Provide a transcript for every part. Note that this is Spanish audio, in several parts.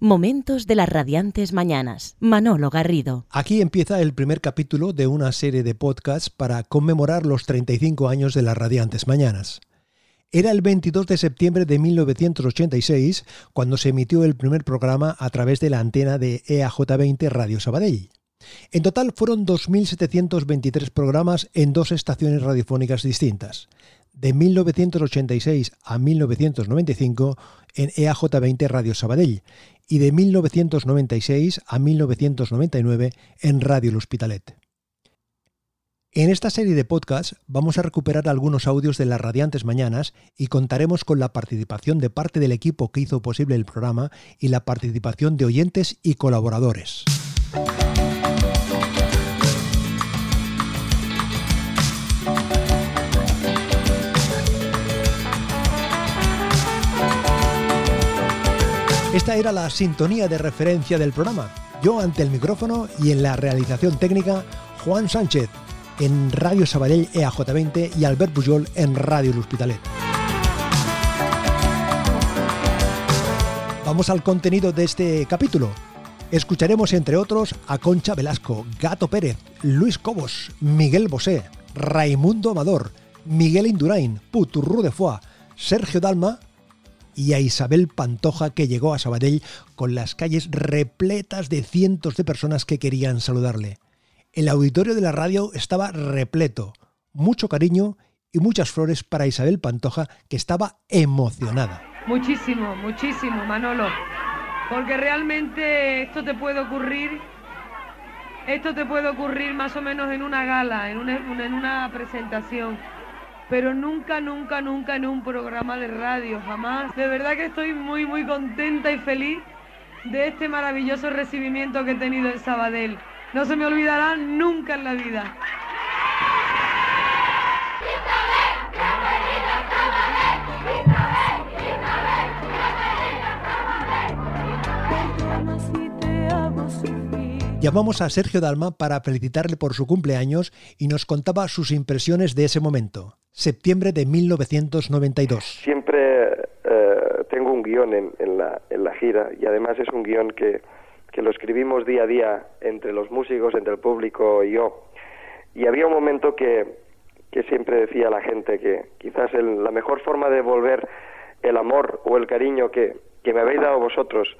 Momentos de las radiantes mañanas. Manolo Garrido. Aquí empieza el primer capítulo de una serie de podcasts para conmemorar los 35 años de las radiantes mañanas. Era el 22 de septiembre de 1986 cuando se emitió el primer programa a través de la antena de EAJ20 Radio Sabadell. En total fueron 2.723 programas en dos estaciones radiofónicas distintas de 1986 a 1995 en EAJ20 Radio Sabadell y de 1996 a 1999 en Radio El Hospitalet. En esta serie de podcasts vamos a recuperar algunos audios de las radiantes mañanas y contaremos con la participación de parte del equipo que hizo posible el programa y la participación de oyentes y colaboradores. Esta era la sintonía de referencia del programa. Yo ante el micrófono y en la realización técnica, Juan Sánchez, en Radio Sabadell EAJ20 y Albert Pujol en Radio El Hospitalet. Vamos al contenido de este capítulo. Escucharemos entre otros a Concha Velasco, Gato Pérez, Luis Cobos, Miguel Bosé, Raimundo Amador, Miguel Indurain, Puturru de Foix, Sergio Dalma y a Isabel Pantoja que llegó a Sabadell con las calles repletas de cientos de personas que querían saludarle. El auditorio de la radio estaba repleto, mucho cariño y muchas flores para Isabel Pantoja que estaba emocionada. Muchísimo, muchísimo, Manolo. Porque realmente esto te puede ocurrir, esto te puede ocurrir más o menos en una gala, en una, en una presentación pero nunca, nunca, nunca en un programa de radio, jamás. De verdad que estoy muy, muy contenta y feliz de este maravilloso recibimiento que he tenido en Sabadell. No se me olvidará nunca en la vida. Llamamos a Sergio Dalma para felicitarle por su cumpleaños y nos contaba sus impresiones de ese momento, septiembre de 1992. Siempre eh, tengo un guion en, la, en, la, gira y además es un guion que, que lo escribimos día a día entre los músicos, entre el público y yo. Y había un momento que, que siempre decía la gente que quizás la mejor forma de devolver el amor o el cariño que, que me habéis dado vosotros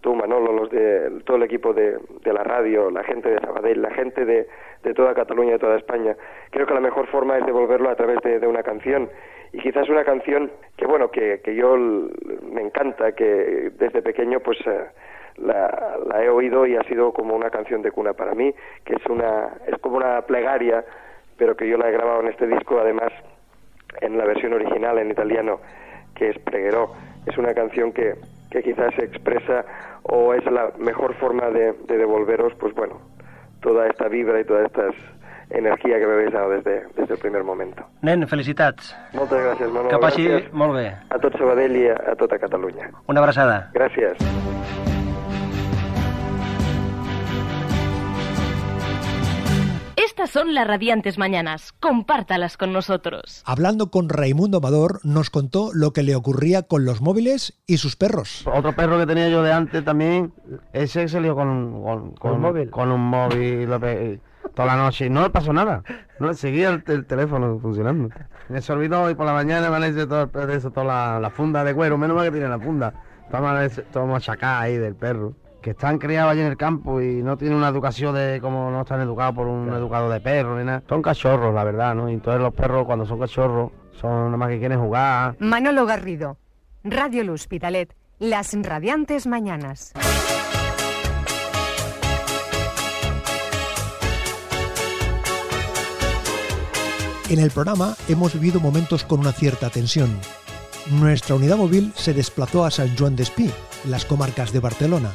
tú, Manolo, los de todo el equipo de, la radio, la gente de Sabadell, la gente de, toda Cataluña, de toda España. Creo que la mejor forma es devolverlo a través de, una canción. Y quizás una canción que, bueno, que, que yo me encanta, que desde pequeño, pues. Eh, la, he oído y ha sido como una canción de cuna para mí, que es una es como una plegaria, pero que yo la he grabado en este disco, además en la versión original en italiano, que es Pregherò. Es una canción que, que quizás se expresa o es la mejor forma de, devolveros, pues bueno, toda esta vibra y toda esta energía que me habéis dado desde, desde el primer momento. Nen, felicitats. Moltes gràcies, Manolo. Que passi molt bé. A tot Sabadell i a, a tota Catalunya. Una abraçada. Gràcies. Estas son las radiantes mañanas. Compártalas con nosotros. Hablando con Raimundo Amador, nos contó lo que le ocurría con los móviles y sus perros. Otro perro que tenía yo de antes también, ese se lió con, con, con, un móvil. Con un móvil toda la noche y no le pasó nada. No le seguía el, teléfono funcionando. Me se olvidó y por la mañana me hecho todo, eso, toda la, funda de cuero. Menos mal que tiene la funda. Todo machacá ahí del perro que están criados allí en el campo y no tienen una educación de como no están educados por un educador de perros ni nada. Son cachorros, la verdad, ¿no? Y entonces los perros cuando son cachorros son nada más que quieren jugar. Manolo Garrido, Radio Luz Pitalet, las radiantes mañanas. En el programa hemos vivido momentos con una cierta tensión. Nuestra unidad móvil se desplazó a San Juan de Espí, las comarcas de Barcelona,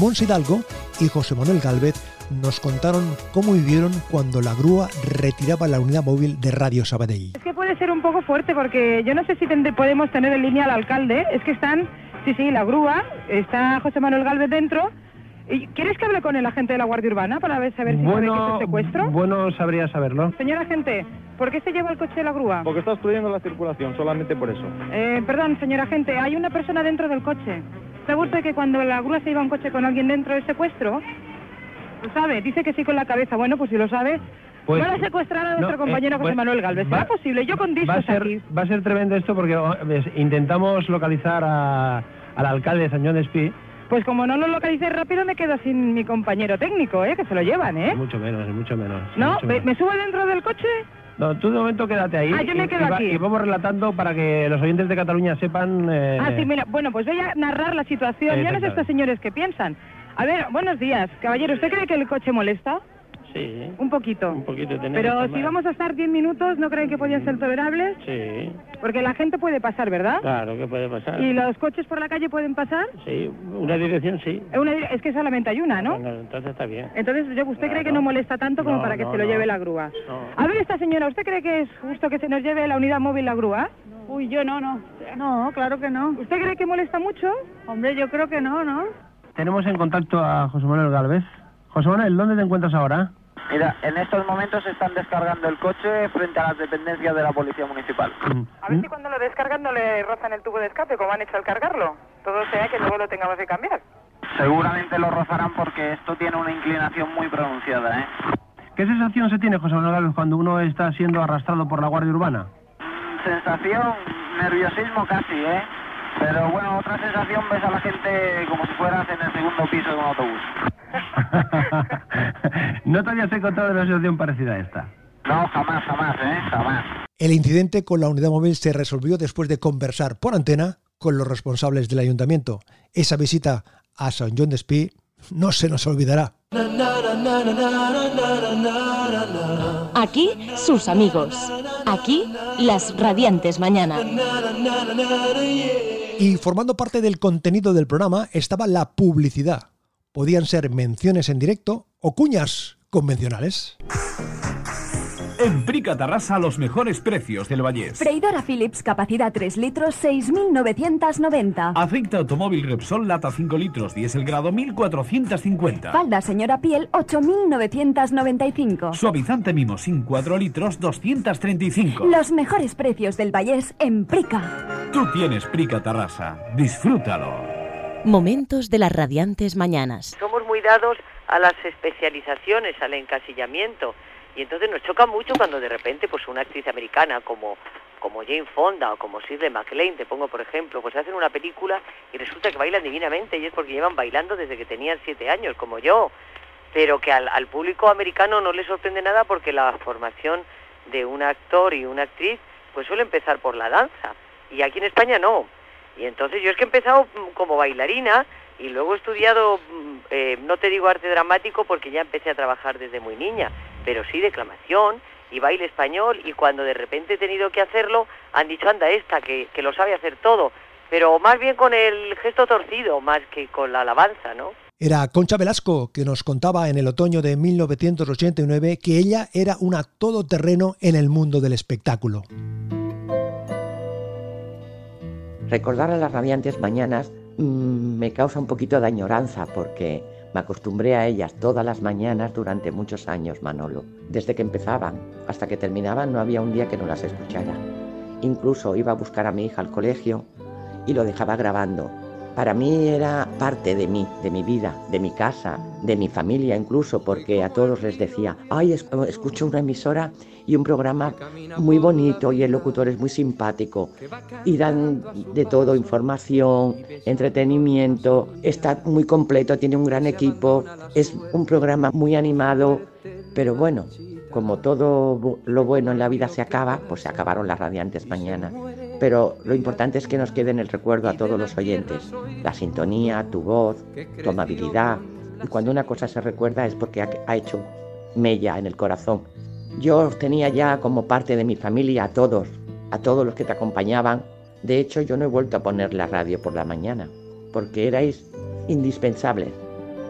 Mons Hidalgo y José Manuel Galvez nos contaron cómo vivieron cuando la grúa retiraba la unidad móvil de Radio Sabadell. Es que puede ser un poco fuerte porque yo no sé si podemos tener en línea al alcalde. Es que están, sí, sí, la grúa, está José Manuel Galvez dentro. ¿Quieres que hable con el agente de la Guardia Urbana para ver, saber si bueno, sabe que es secuestro? Bueno, sabría saberlo. Señor agente, ¿por qué se lleva el coche de la grúa? Porque está obstruyendo la circulación, solamente por eso. Eh, perdón, señor agente, hay una persona dentro del coche. ¿Sabe usted que cuando la grúa se iba un coche con alguien dentro del secuestro? ¿Lo sabe? Dice que sí con la cabeza. Bueno, pues si lo sabe, Pues- van a secuestrar a no, nuestro eh, compañero José bueno, Manuel Galvez. ¿Será va- posible? Yo con va a ser aquí. va a ser tremendo esto porque oh, ves, intentamos localizar a- al alcalde de San John de Espí Pues como no lo localice rápido, me quedo sin mi compañero técnico, ¿eh? Que se lo llevan, ¿eh? mucho menos mucho menos ¿No? mucho ¿Me, menos. me subo dentro del coche? No, tú de momento quédate ahí Ah, yo me quedo y, va- aquí. y vamos relatando para que los oyentes de Cataluña sepan eh, Ah, sí, mira. Bueno, pues voy a narrar la situación. Ya no sé estos señores qué piensan. A ver, buenos días. Caballero, ¿usted cree que el coche molesta? Sí Un poquito. un poquito tenemos Pero si vamos a estar 10 minutos, ¿no creen que podían ser tolerables? sí Porque la gente puede pasar, ¿verdad? claro que puede pasar ¿Y los coches por la calle pueden pasar? sí una dirección sí Es una dire- es que solamente hay una, ¿no? Bueno, entonces está bien Entonces, yo- ¿usted cree que no molesta tanto como No, para que no, se lo no. lleve la grúa? No. A ver, esta señora, ¿usted cree que es justo que se nos lleve la unidad móvil la grúa? Uy, yo no, no. No, claro que no. ¿Usted cree que molesta mucho? Hombre, yo creo que no, ¿no? tenemos en contacto a José Manuel Galvez José Manuel ¿dónde te encuentras ahora? Mira, en estos momentos están descargando el coche frente a las dependencias de la Policía Municipal. A ver si cuando lo descargan no le rozan el tubo de escape, como han hecho al cargarlo. Todo sea que luego lo tengamos que cambiar. Seguramente lo rozarán porque esto tiene una inclinación muy pronunciada, ¿eh? ¿Qué sensación se tiene, José Manuel cuando uno está siendo arrastrado por la Guardia Urbana? Mm, Sensación, nerviosismo casi, ¿eh? Pero bueno, otra sensación ves a la gente como si fueras en el segundo piso de un autobús. no te habías encontrado en una situación parecida a esta. No, jamás, jamás, ¿eh? Jamás. El incidente con la unidad móvil se resolvió después de conversar por antena con los responsables del ayuntamiento. Esa visita a San John de Espí no se nos olvidará. Aquí sus amigos. Aquí las radiantes mañanas. Y formando parte del contenido del programa estaba la publicidad. Podían ser menciones en directo o cuñas convencionales. En Prica Tarrasa los mejores precios del Vallés. Freidora Philips, capacidad 3 litros, 6.990. Aceite automóvil Repsol lata 5 litros, diésel grado 1450. Falda señora piel, 8.995. Suavizante Mimosin 4 litros 235. Los mejores precios del Vallés en Prica. Tú tienes Prica Tarrasa. Disfrútalo. Momentos de las radiantes mañanas. Somos muy dados a las especializaciones, al encasillamiento. Y entonces nos choca mucho cuando de repente pues una actriz americana como, como Jane Fonda o como Shirley MacLaine, te pongo por ejemplo, pues hacen una película y resulta que bailan divinamente y es porque llevan bailando desde que tenían siete años, como yo. Pero que al, al público americano no le sorprende nada porque la formación de un actor y una actriz pues suele empezar por la danza. Y aquí en España no. Y entonces yo es que he empezado mm, como bailarina y luego he estudiado, mm, eh, no te digo arte dramático porque ya empecé a trabajar desde muy niña, pero sí declamación y baile español y cuando de repente he tenido que hacerlo han dicho, anda esta, que, que lo sabe hacer todo, pero más bien con el gesto torcido, más que con la alabanza, ¿no? Era Concha Velasco que nos contaba en el otoño de 1989 que ella era una todoterreno en el mundo del espectáculo. Recordar a las radiantes mañanas mmm, me causa un poquito de añoranza porque me acostumbré a ellas todas las mañanas durante muchos años, Manolo. Desde que empezaban hasta que terminaban no había un día que no las escuchara. Incluso iba a buscar a mi hija al colegio y lo dejaba grabando. Para mí era parte de mí, de mi vida, de mi casa, de mi familia incluso, porque a todos les decía, ay, escucho una emisora y un programa muy bonito y el locutor es muy simpático y dan de todo, información, entretenimiento, está muy completo, tiene un gran equipo, es un programa muy animado, pero bueno, como todo lo bueno en la vida se acaba, pues se acabaron las radiantes mañana. Pero lo importante es que nos quede en el recuerdo a todos los oyentes, la sintonía, tu voz, tu amabilidad. Y cuando una cosa se recuerda es porque ha hecho mella en el corazón. Yo tenía ya como parte de mi familia a todos, a todos los que te acompañaban. De hecho, yo no he vuelto a poner la radio por la mañana, porque erais indispensables.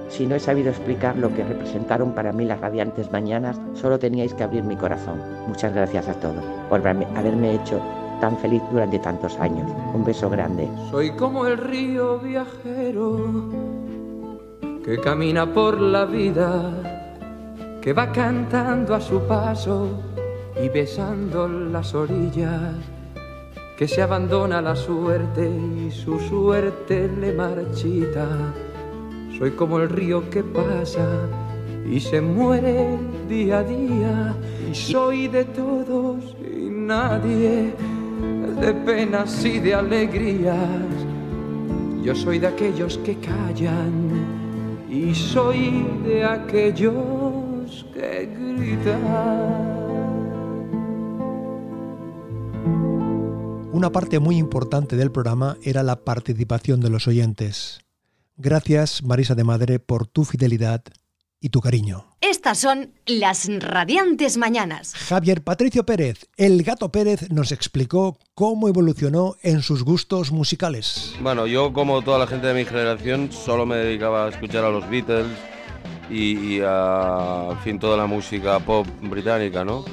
Si no he sabido explicar lo que representaron para mí las radiantes mañanas, solo teníais que abrir mi corazón. Muchas gracias a todos por haberme hecho tan feliz durante tantos años. Un beso grande. Soy como el río viajero que camina por la vida, que va cantando a su paso y besando las orillas. que se abandona la suerte y su suerte le marchita. Soy como el río que pasa y se muere día a día. Soy de todos y nadie, de penas y de alegrías. Yo soy de aquellos que callan y soy de aquellos que gritan. Una parte muy importante del programa era la participación de los oyentes. Gracias, Marisa de Madre, por tu fidelidad y tu cariño. Estas son las radiantes mañanas. Javier Patricio Pérez, el gato Pérez, nos explicó cómo evolucionó en sus gustos musicales. Bueno, yo como toda la gente de mi generación solo me dedicaba a escuchar a los Beatles y, a en fin, toda la música pop británica, ¿no?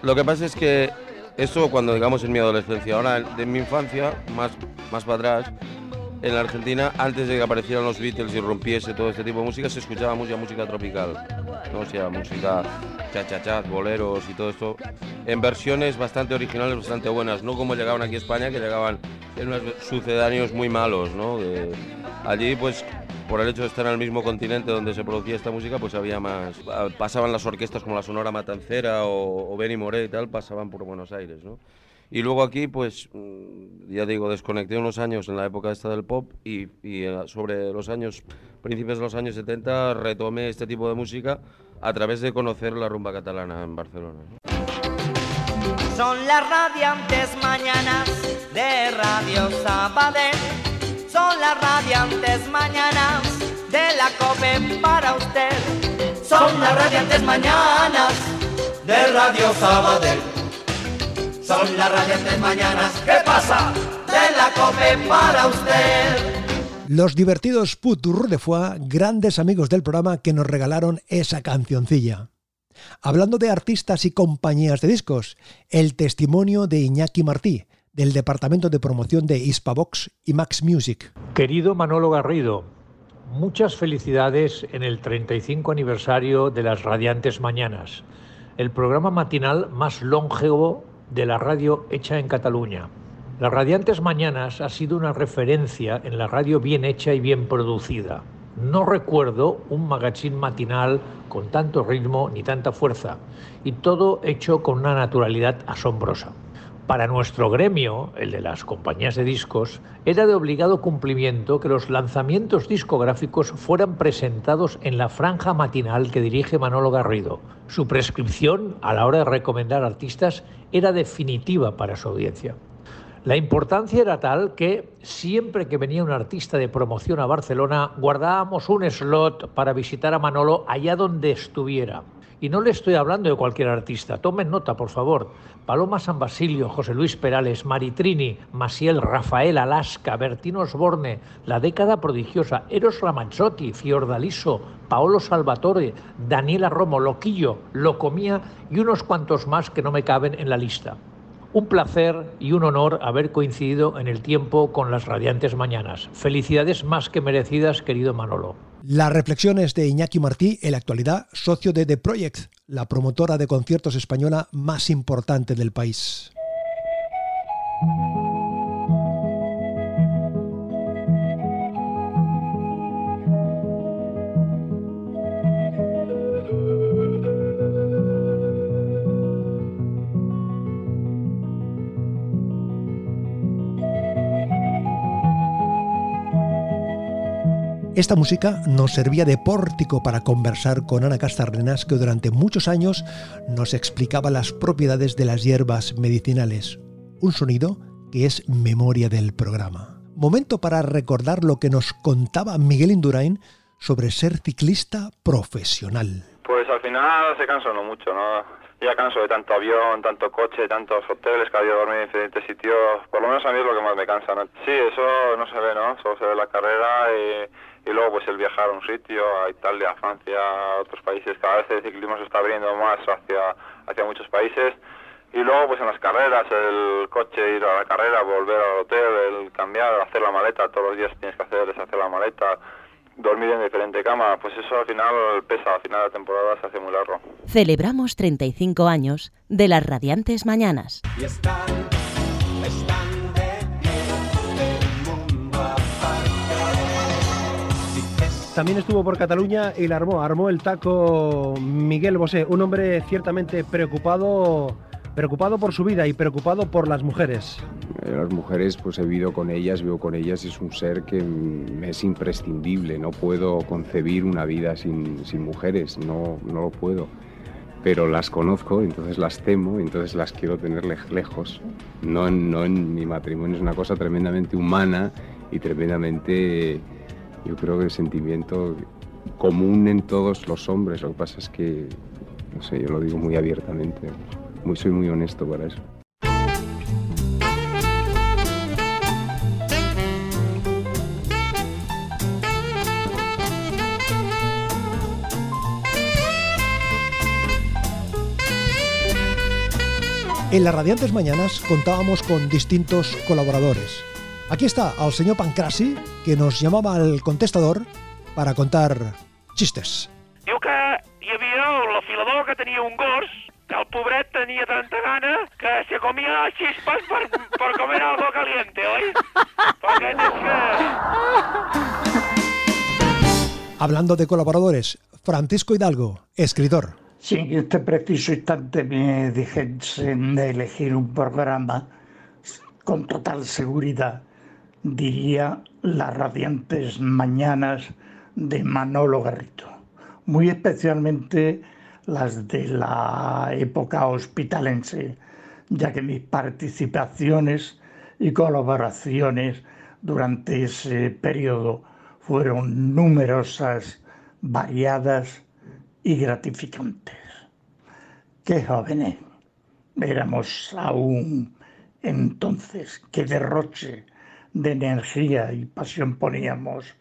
Lo que pasa es que eso cuando digamos en mi adolescencia, ahora de mi infancia, más, más para atrás, en la Argentina, antes de que aparecieran los Beatles y rompiese todo este tipo de música, se escuchaba mucha música tropical, ¿no? o sea, música cha boleros y todo esto, en versiones bastante originales, bastante buenas, no como llegaban aquí a España, que llegaban en unos sucedáneos muy malos, ¿no? De, allí, pues, por el hecho de estar en el mismo continente donde se producía esta música, pues había más. Pasaban las orquestas como la Sonora Matancera o, o Benny Moré y tal, pasaban por Buenos Aires, ¿no? Y luego aquí, pues, mm, ya digo, desconecté unos años en la época esta del pop y, eh, sobre los años, principios de los años 70, retomé este tipo de música a través de conocer la rumba catalana en Barcelona. Son las radiantes mañanas de Radio Sabadell son las radiantes mañanas de la COPE para usted. Son las radiantes mañanas de Radio Sabadell. Son las radiantes mañanas, ¿qué pasa? De la COPE para usted. Los divertidos Putur de Foix, grandes amigos del programa que nos regalaron esa cancioncilla. Hablando de artistas y compañías de discos, el testimonio de Iñaki Martí, del Departamento de Promoción de Hispavox y Max Music. Querido Manolo Garrido, muchas felicidades en el 35 aniversario de las Radiantes Mañanas, el programa matinal más longevo de la radio hecha en Cataluña. Las Radiantes Mañanas ha sido una referencia en la radio bien hecha y bien producida. No recuerdo un magazine matinal con tanto ritmo ni tanta fuerza, y todo hecho con una naturalidad asombrosa. Para nuestro gremio, el de las compañías de discos, era de obligado cumplimiento que los lanzamientos discográficos fueran presentados en la franja matinal que dirige Manolo Garrido. Su prescripción a la hora de recomendar artistas era definitiva para su audiencia. La importancia era tal que siempre que venía un artista de promoción a Barcelona, guardábamos un slot para visitar a Manolo allá donde estuviera. Y no le estoy hablando de cualquier artista, tomen nota, por favor. Paloma San Basilio, José Luis Perales, Maritrini, Masiel, Rafael Alaska, Bertino Osborne, La década prodigiosa, Eros Ramazzotti, Fiordaliso, Paolo Salvatore, Daniela Romo, Loquillo, Locomía y unos cuantos más que no me caben en la lista. Un placer y un honor haber coincidido en el tiempo con las radiantes mañanas. Felicidades más que merecidas, querido Manolo. Las reflexiones de Iñaki Martí, en la actualidad socio de The Project, la promotora de conciertos española más importante del país. Esta música nos servía de pórtico para conversar con Ana Castarrenas, que durante muchos años nos explicaba las propiedades de las hierbas medicinales. Un sonido que es memoria del programa. Momento para recordar lo que nos contaba Miguel Indurain sobre ser ciclista profesional. Pues al final se cansa uno mucho, ¿no? Ya canso de tanto avión, tanto coche, tantos hoteles que había dormido en diferentes sitios. Por lo menos a mí es lo que más me cansa, ¿no? Sí, eso no se ve, ¿no? Solo se ve la carrera y y luego pues el viajar a un sitio, a Italia, a Francia, a otros países, cada vez el ciclismo se está abriendo más hacia, hacia muchos países y luego pues en las carreras, el coche, ir a la carrera, volver al hotel, el cambiar, hacer la maleta, todos los días tienes que hacer, es hacer la maleta, dormir en diferente cama, pues eso al final pesa, al final de la temporada se hace muy largo. Celebramos 35 años de las radiantes mañanas. Y también estuvo por Cataluña y la armó, armó el taco Miguel Bosé, un hombre ciertamente preocupado, preocupado por su vida y preocupado por las mujeres. Eh, Las mujeres, pues he vivido con ellas, vivo con ellas, es un ser que me es imprescindible, no puedo concebir una vida sin, sin mujeres, no, no lo puedo. Pero las conozco, entonces las temo, entonces las quiero tener lej- lejos. No no en mi matrimonio, es una cosa tremendamente humana y tremendamente, yo creo que el sentimiento común en todos los hombres. Lo que pasa es que, no sé, yo lo digo muy abiertamente, muy, soy muy honesto para eso. En las radiantes mañanas contábamos con distintos colaboradores. Aquí está el señor Pancrasi, que nos llamaba al contestador para contar chistes. Diu que hi havia l'afilador que tenia un gos, que el pobret tenia tanta gana que se comia chispas per, per comer algo caliente, oi? Perquè és que... Hablando de colaboradores, Francisco Hidalgo, escritor. Si en este preciso instante me dijesen de elegir un programa con total seguridad, diría Las radiantes mañanas de Manolo Garrito, muy especialmente las de la época hospitalense, ya que mis participaciones y colaboraciones durante ese periodo fueron numerosas, variadas y gratificantes. Qué jóvenes éramos aún entonces, qué derroche de energía y pasión poníamos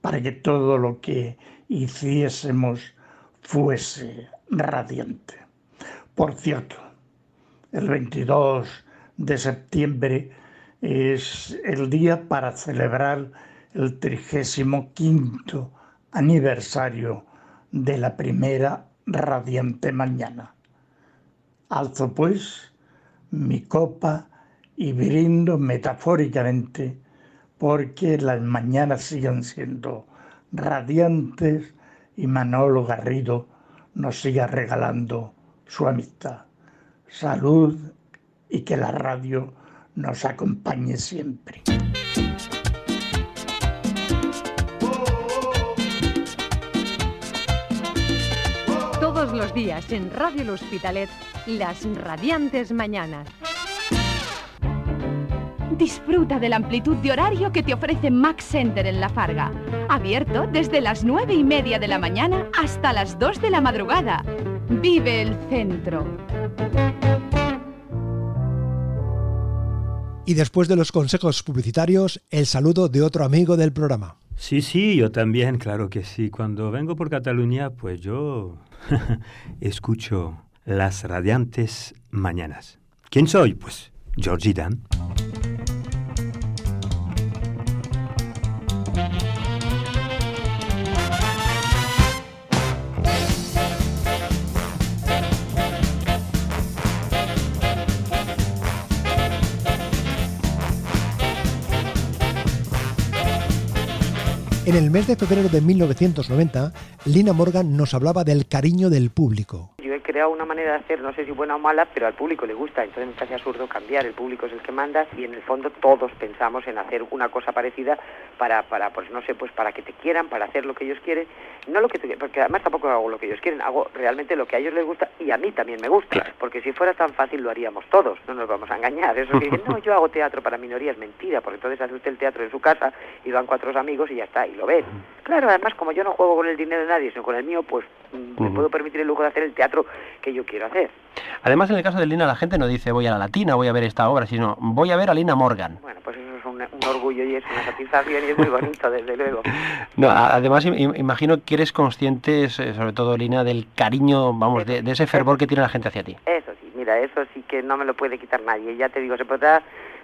para que todo lo que hiciésemos fuese radiante. Por cierto, el 22 de septiembre es el día para celebrar el 35 aniversario de la primera radiante mañana. Alzo pues mi copa y brindo metafóricamente porque las mañanas sigan siendo radiantes y Manolo Garrido nos siga regalando su amistad. Salud y que la radio nos acompañe siempre. Todos los días en Radio El Hospitalet, las radiantes mañanas. Disfruta de la amplitud de horario que te ofrece Max Center en La Farga. Abierto desde las nueve y media de la mañana hasta las 2 de la madrugada. Vive el centro. Y después de los consejos publicitarios, el saludo de otro amigo del programa. Sí, sí, yo también, claro que sí. Cuando vengo por Cataluña, pues yo escucho las radiantes mañanas. ¿Quién soy? Pues Georgie Dan. En el mes de febrero de 1990, Lina Morgan nos hablaba del cariño del público. Yo he creado una manera de hacer, no sé si buena o mala, pero al público le gusta, entonces me parece absurdo cambiar, el público es el que manda y en el fondo todos pensamos en hacer una cosa parecida para, para pues no sé, pues para que te quieran, para hacer lo que ellos quieren, no lo que te, porque además tampoco hago lo que ellos quieren, hago realmente lo que a ellos les gusta y a mí también me gusta, porque si fuera tan fácil lo haríamos todos, no nos vamos a engañar, eso que dicen, no, yo hago teatro para minorías, mentira, porque entonces hace usted el teatro en su casa y van cuatro amigos y ya está, y lo ven. Claro, además como yo no juego con el dinero de nadie, sino con el mío, pues mm, me Ujú. puedo permitir el lujo de hacer el teatro que yo quiero hacer. Además, en el caso de Lina, la gente no dice voy a la latina, voy a ver esta obra, sino voy a ver a Lina Morgan. Bueno, pues eso es un, un orgullo y es una satisfacción y es muy bonito, desde luego. No, además, im- im- imagino que eres consciente, eh, sobre todo Lina, del cariño, vamos, de, de ese fervor que tiene la gente hacia ti. Eso sí, mira, eso sí que no me lo puede quitar nadie. Ya te digo, se podrá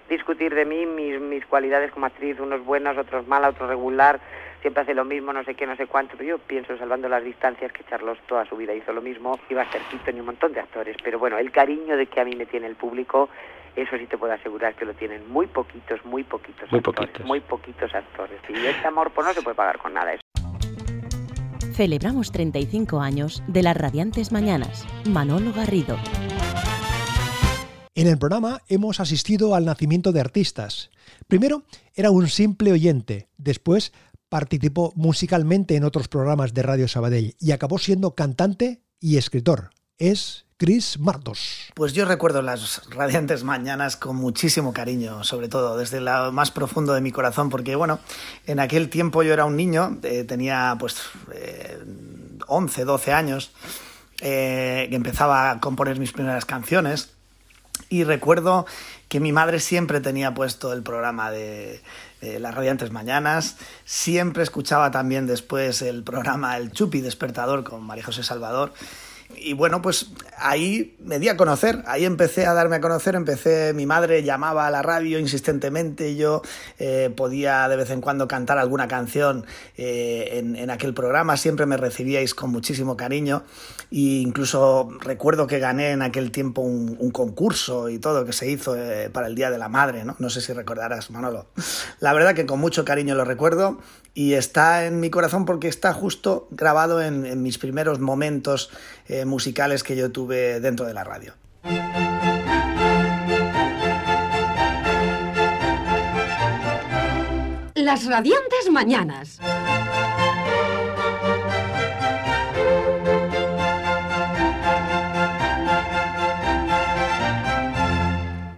discutir de mí, mis, mis cualidades como actriz, unos buenos, otros malas, otros regular, siempre hace lo mismo, no sé qué, no sé cuánto, pero yo pienso, salvando las distancias, que Charlos toda su vida hizo lo mismo, iba a ser Keaton y un montón de actores, pero bueno, el cariño de que a mí me tiene el público, eso sí te puedo asegurar que lo tienen muy poquitos, muy poquitos Muy actores, poquitos. muy poquitos actores. Y este amor pues no se puede pagar con nada. Eso. Celebramos 35 años de las radiantes mañanas. Manolo Garrido. En el programa hemos asistido al nacimiento de artistas. Primero era un simple oyente, después participó musicalmente en otros programas de Radio Sabadell y acabó siendo cantante y escritor. Es Chris Martos. Pues yo recuerdo las radiantes mañanas con muchísimo cariño, sobre todo desde lo más profundo de mi corazón, porque bueno, en aquel tiempo yo era un niño, eh, tenía pues eh, 11, 12 años, eh, que empezaba a componer mis primeras canciones y recuerdo que mi madre siempre tenía puesto el programa de, las radiantes mañanas, siempre escuchaba también después el programa El Chupi Despertador con María José Salvador y bueno, pues ahí me di a conocer, ahí empecé a darme a conocer, empecé, mi madre llamaba a la radio insistentemente, yo eh, podía de vez en cuando cantar alguna canción eh, en, aquel programa, siempre me recibíais con muchísimo cariño e incluso recuerdo que gané en aquel tiempo un, un concurso y todo que se hizo eh, para el Día de la Madre, ¿no? No sé si recordarás, Manolo. La verdad que con mucho cariño lo recuerdo y está en mi corazón porque está justo grabado en, mis primeros momentos eh, musicales que yo tuve dentro de la radio. Las radiantes mañanas.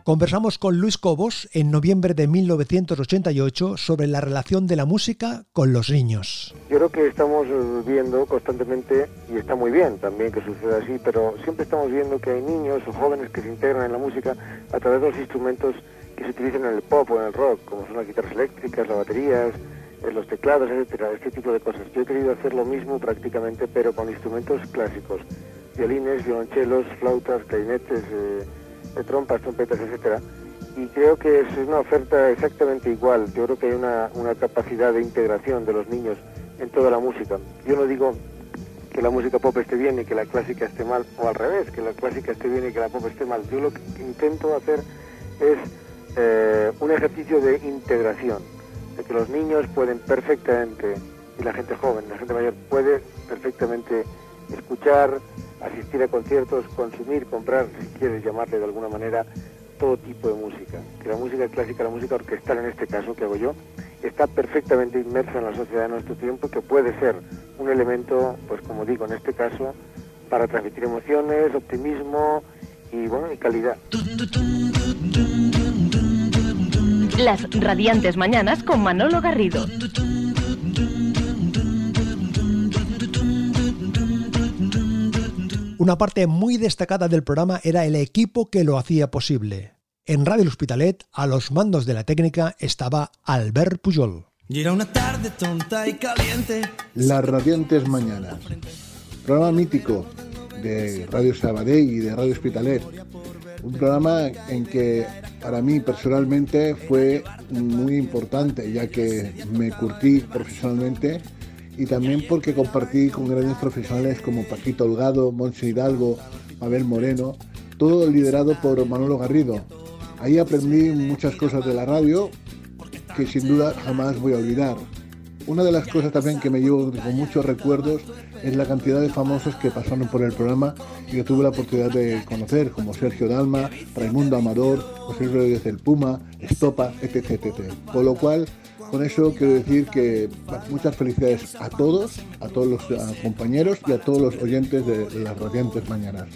Conversamos con Luis Cobos en noviembre de 1988 sobre la relación de la música con los niños. Yo creo que estamos viendo constantemente, y está muy bien también que suceda así, pero siempre estamos viendo que hay niños o jóvenes que se integran en la música a través de los instrumentos que se utilizan en el pop o en el rock, como son las guitarras eléctricas, las baterías, los teclados, etcétera, este tipo de cosas. Yo he querido hacer lo mismo prácticamente, pero con instrumentos clásicos, violines, violonchelos, flautas, clarinetes, eh, de trompas, trompetas, etcétera. Y creo que es una oferta exactamente igual. Yo creo que hay una, capacidad de integración de los niños en toda la música. Yo no digo que la música pop esté bien y que la clásica esté mal, o al revés, que la clásica esté bien y que la pop esté mal. Yo lo que intento hacer es eh, un ejercicio de integración, de que los niños pueden perfectamente, y la gente joven, la gente mayor, puede perfectamente escuchar, asistir a conciertos, consumir, comprar, si quieres llamarle de alguna manera, todo tipo de música. Que la música clásica, la música orquestal en este caso que hago yo, está perfectamente inmersa en la sociedad de nuestro tiempo, que puede ser un elemento, pues como digo, en este caso, para transmitir emociones, optimismo y bueno, y calidad. Las radiantes mañanas con Manolo Garrido. Una parte muy destacada del programa era el equipo que lo hacía posible. En Radio Hospitalet, a los mandos de la técnica, estaba Albert Pujol. Y era una tarde tonta y caliente. Las Radiantes Mañanas. Programa mítico de Radio Sabadell y de Radio Hospitalet. Un programa en que para mí personalmente fue muy importante, ya que me curtí profesionalmente y también porque compartí con grandes profesionales como Paquito Holgado, Monse Hidalgo, Mabel Moreno, todo liderado por Manolo Garrido. Ahí aprendí muchas cosas de la radio que sin duda jamás voy a olvidar. Una de las cosas también que me llevo con muchos recuerdos es la cantidad de famosos que pasaron por el programa y que tuve la oportunidad de conocer, como Sergio Dalma, Raimundo Amador, José Rodríguez del Puma, Estopa, etc, etc. Con lo cual, con eso quiero decir que muchas felicidades a todos, a todos los compañeros y a todos los oyentes de las radiantes mañanas.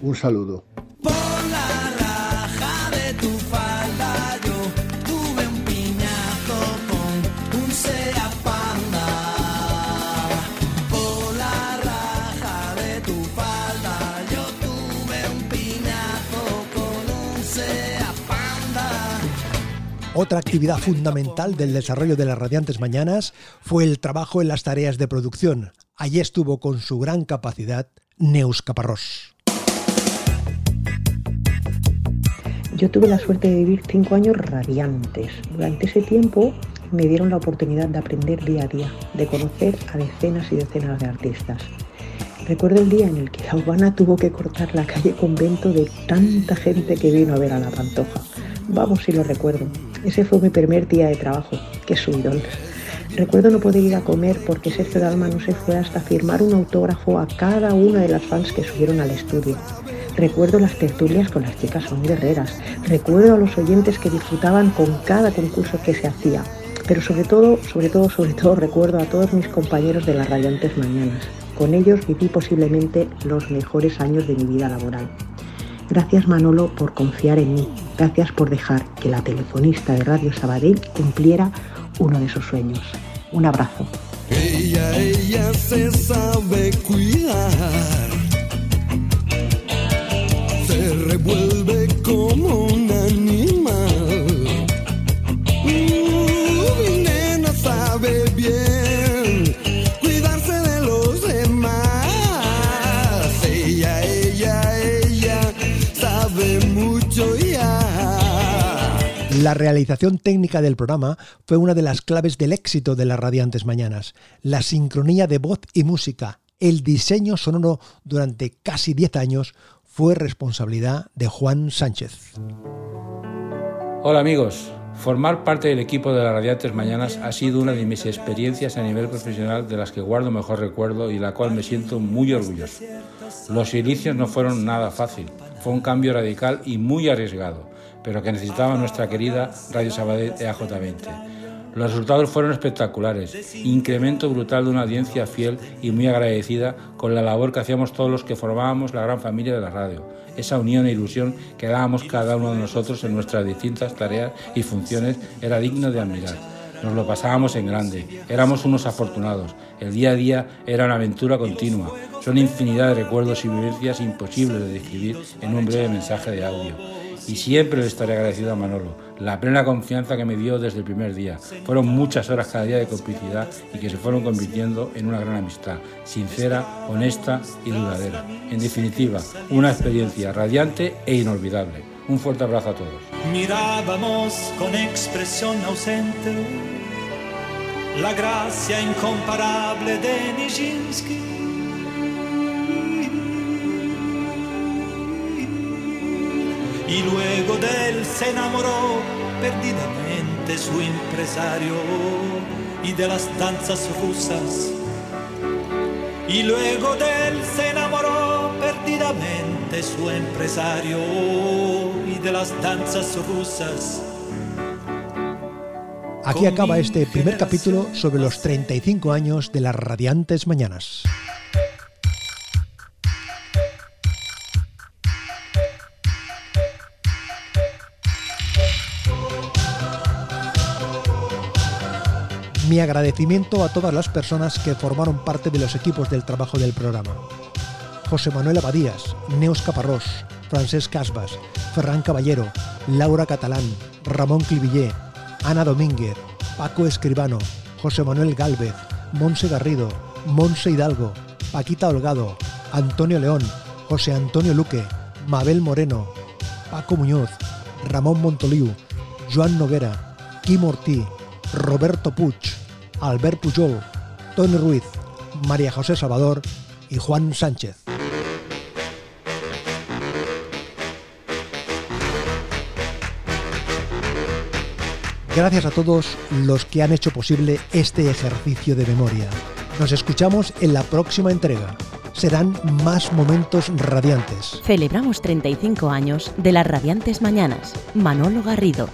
Un saludo. Otra actividad fundamental del desarrollo de las radiantes mañanas fue el trabajo en las tareas de producción. Allí estuvo con su gran capacidad Neus Caparrós. Yo tuve la suerte de vivir cinco años radiantes. Durante ese tiempo me dieron la oportunidad de aprender día a día, de conocer a decenas y decenas de artistas. Recuerdo el día en el que la urbana tuvo que cortar la calle convento de tanta gente que vino a ver a la pantoja. Vamos si lo recuerdo. Ese fue mi primer día de trabajo. Qué subidón. Recuerdo no poder ir a comer porque Sergio Dalma no se fue hasta firmar un autógrafo a cada una de las fans que subieron al estudio. Recuerdo las tertulias con las chicas son guerreras. Recuerdo a los oyentes que disfrutaban con cada concurso que se hacía. Pero sobre todo, sobre todo, sobre todo recuerdo a todos mis compañeros de las radiantes mañanas. Con ellos viví posiblemente los mejores años de mi vida laboral. Gracias Manolo por confiar en mí. Gracias por dejar que la telefonista de Radio Sabadell cumpliera uno de sus sueños. Un abrazo. Realización técnica del programa fue una de las claves del éxito de las radiantes mañanas. La sincronía de voz y música, el diseño sonoro durante casi 10 años fue responsabilidad de Juan Sánchez. Hola amigos, formar parte del equipo de las Radiantes Mañanas ha sido una de mis experiencias a nivel profesional de las que guardo mejor recuerdo y la cual me siento muy orgulloso. Los inicios no fueron nada fácil, fue un cambio radical y muy arriesgado, pero que necesitaba nuestra querida Radio Sabadell EAJ20. Los resultados fueron espectaculares, incremento brutal de una audiencia fiel y muy agradecida con la labor que hacíamos todos los que formábamos la gran familia de la radio, esa unión e ilusión que dábamos cada uno de nosotros en nuestras distintas tareas y funciones era digno de admirar. Nos lo pasábamos en grande, éramos unos afortunados, el día a día era una aventura continua, son infinidad de recuerdos y vivencias imposibles de describir en un breve mensaje de audio. Y siempre le estaré agradecido a Manolo, la plena confianza que me dio desde el primer día. Fueron muchas horas cada día de complicidad y que se fueron convirtiendo en una gran amistad, sincera, honesta y duradera. En definitiva, una experiencia radiante e inolvidable. Un fuerte abrazo a todos. Mirábamos con expresión ausente la gracia incomparable de Nijinsky. Y luego de él se enamoró perdidamente su empresario y de las danzas rusas. Y luego de él se enamoró perdidamente su empresario y de las danzas rusas. Aquí acaba este primer capítulo sobre los 35 años de las radiantes mañanas. Mi agradecimiento a todas las personas que formaron parte de los equipos del trabajo del programa. José Manuel Abadías, Neus Caparrós, Francesc Casbas, Ferran Caballero, Laura Catalán, Ramón Clivillé, Ana Domínguez, Paco Escribano, José Manuel Gálvez, Monse Garrido, Monse Hidalgo, Paquita Holgado, Antonio León, José Antonio Luque, Mabel Moreno, Paco Muñoz, Ramón Montoliu, Joan Noguera, Quim Ortí, Roberto Puig, Albert Pujol, Tony Ruiz, María José Salvador y Juan Sánchez. Gracias a todos los que han hecho posible este ejercicio de memoria. Nos escuchamos en la próxima entrega. Serán más momentos radiantes. Celebramos 35 años de las radiantes mañanas. Manolo Garrido.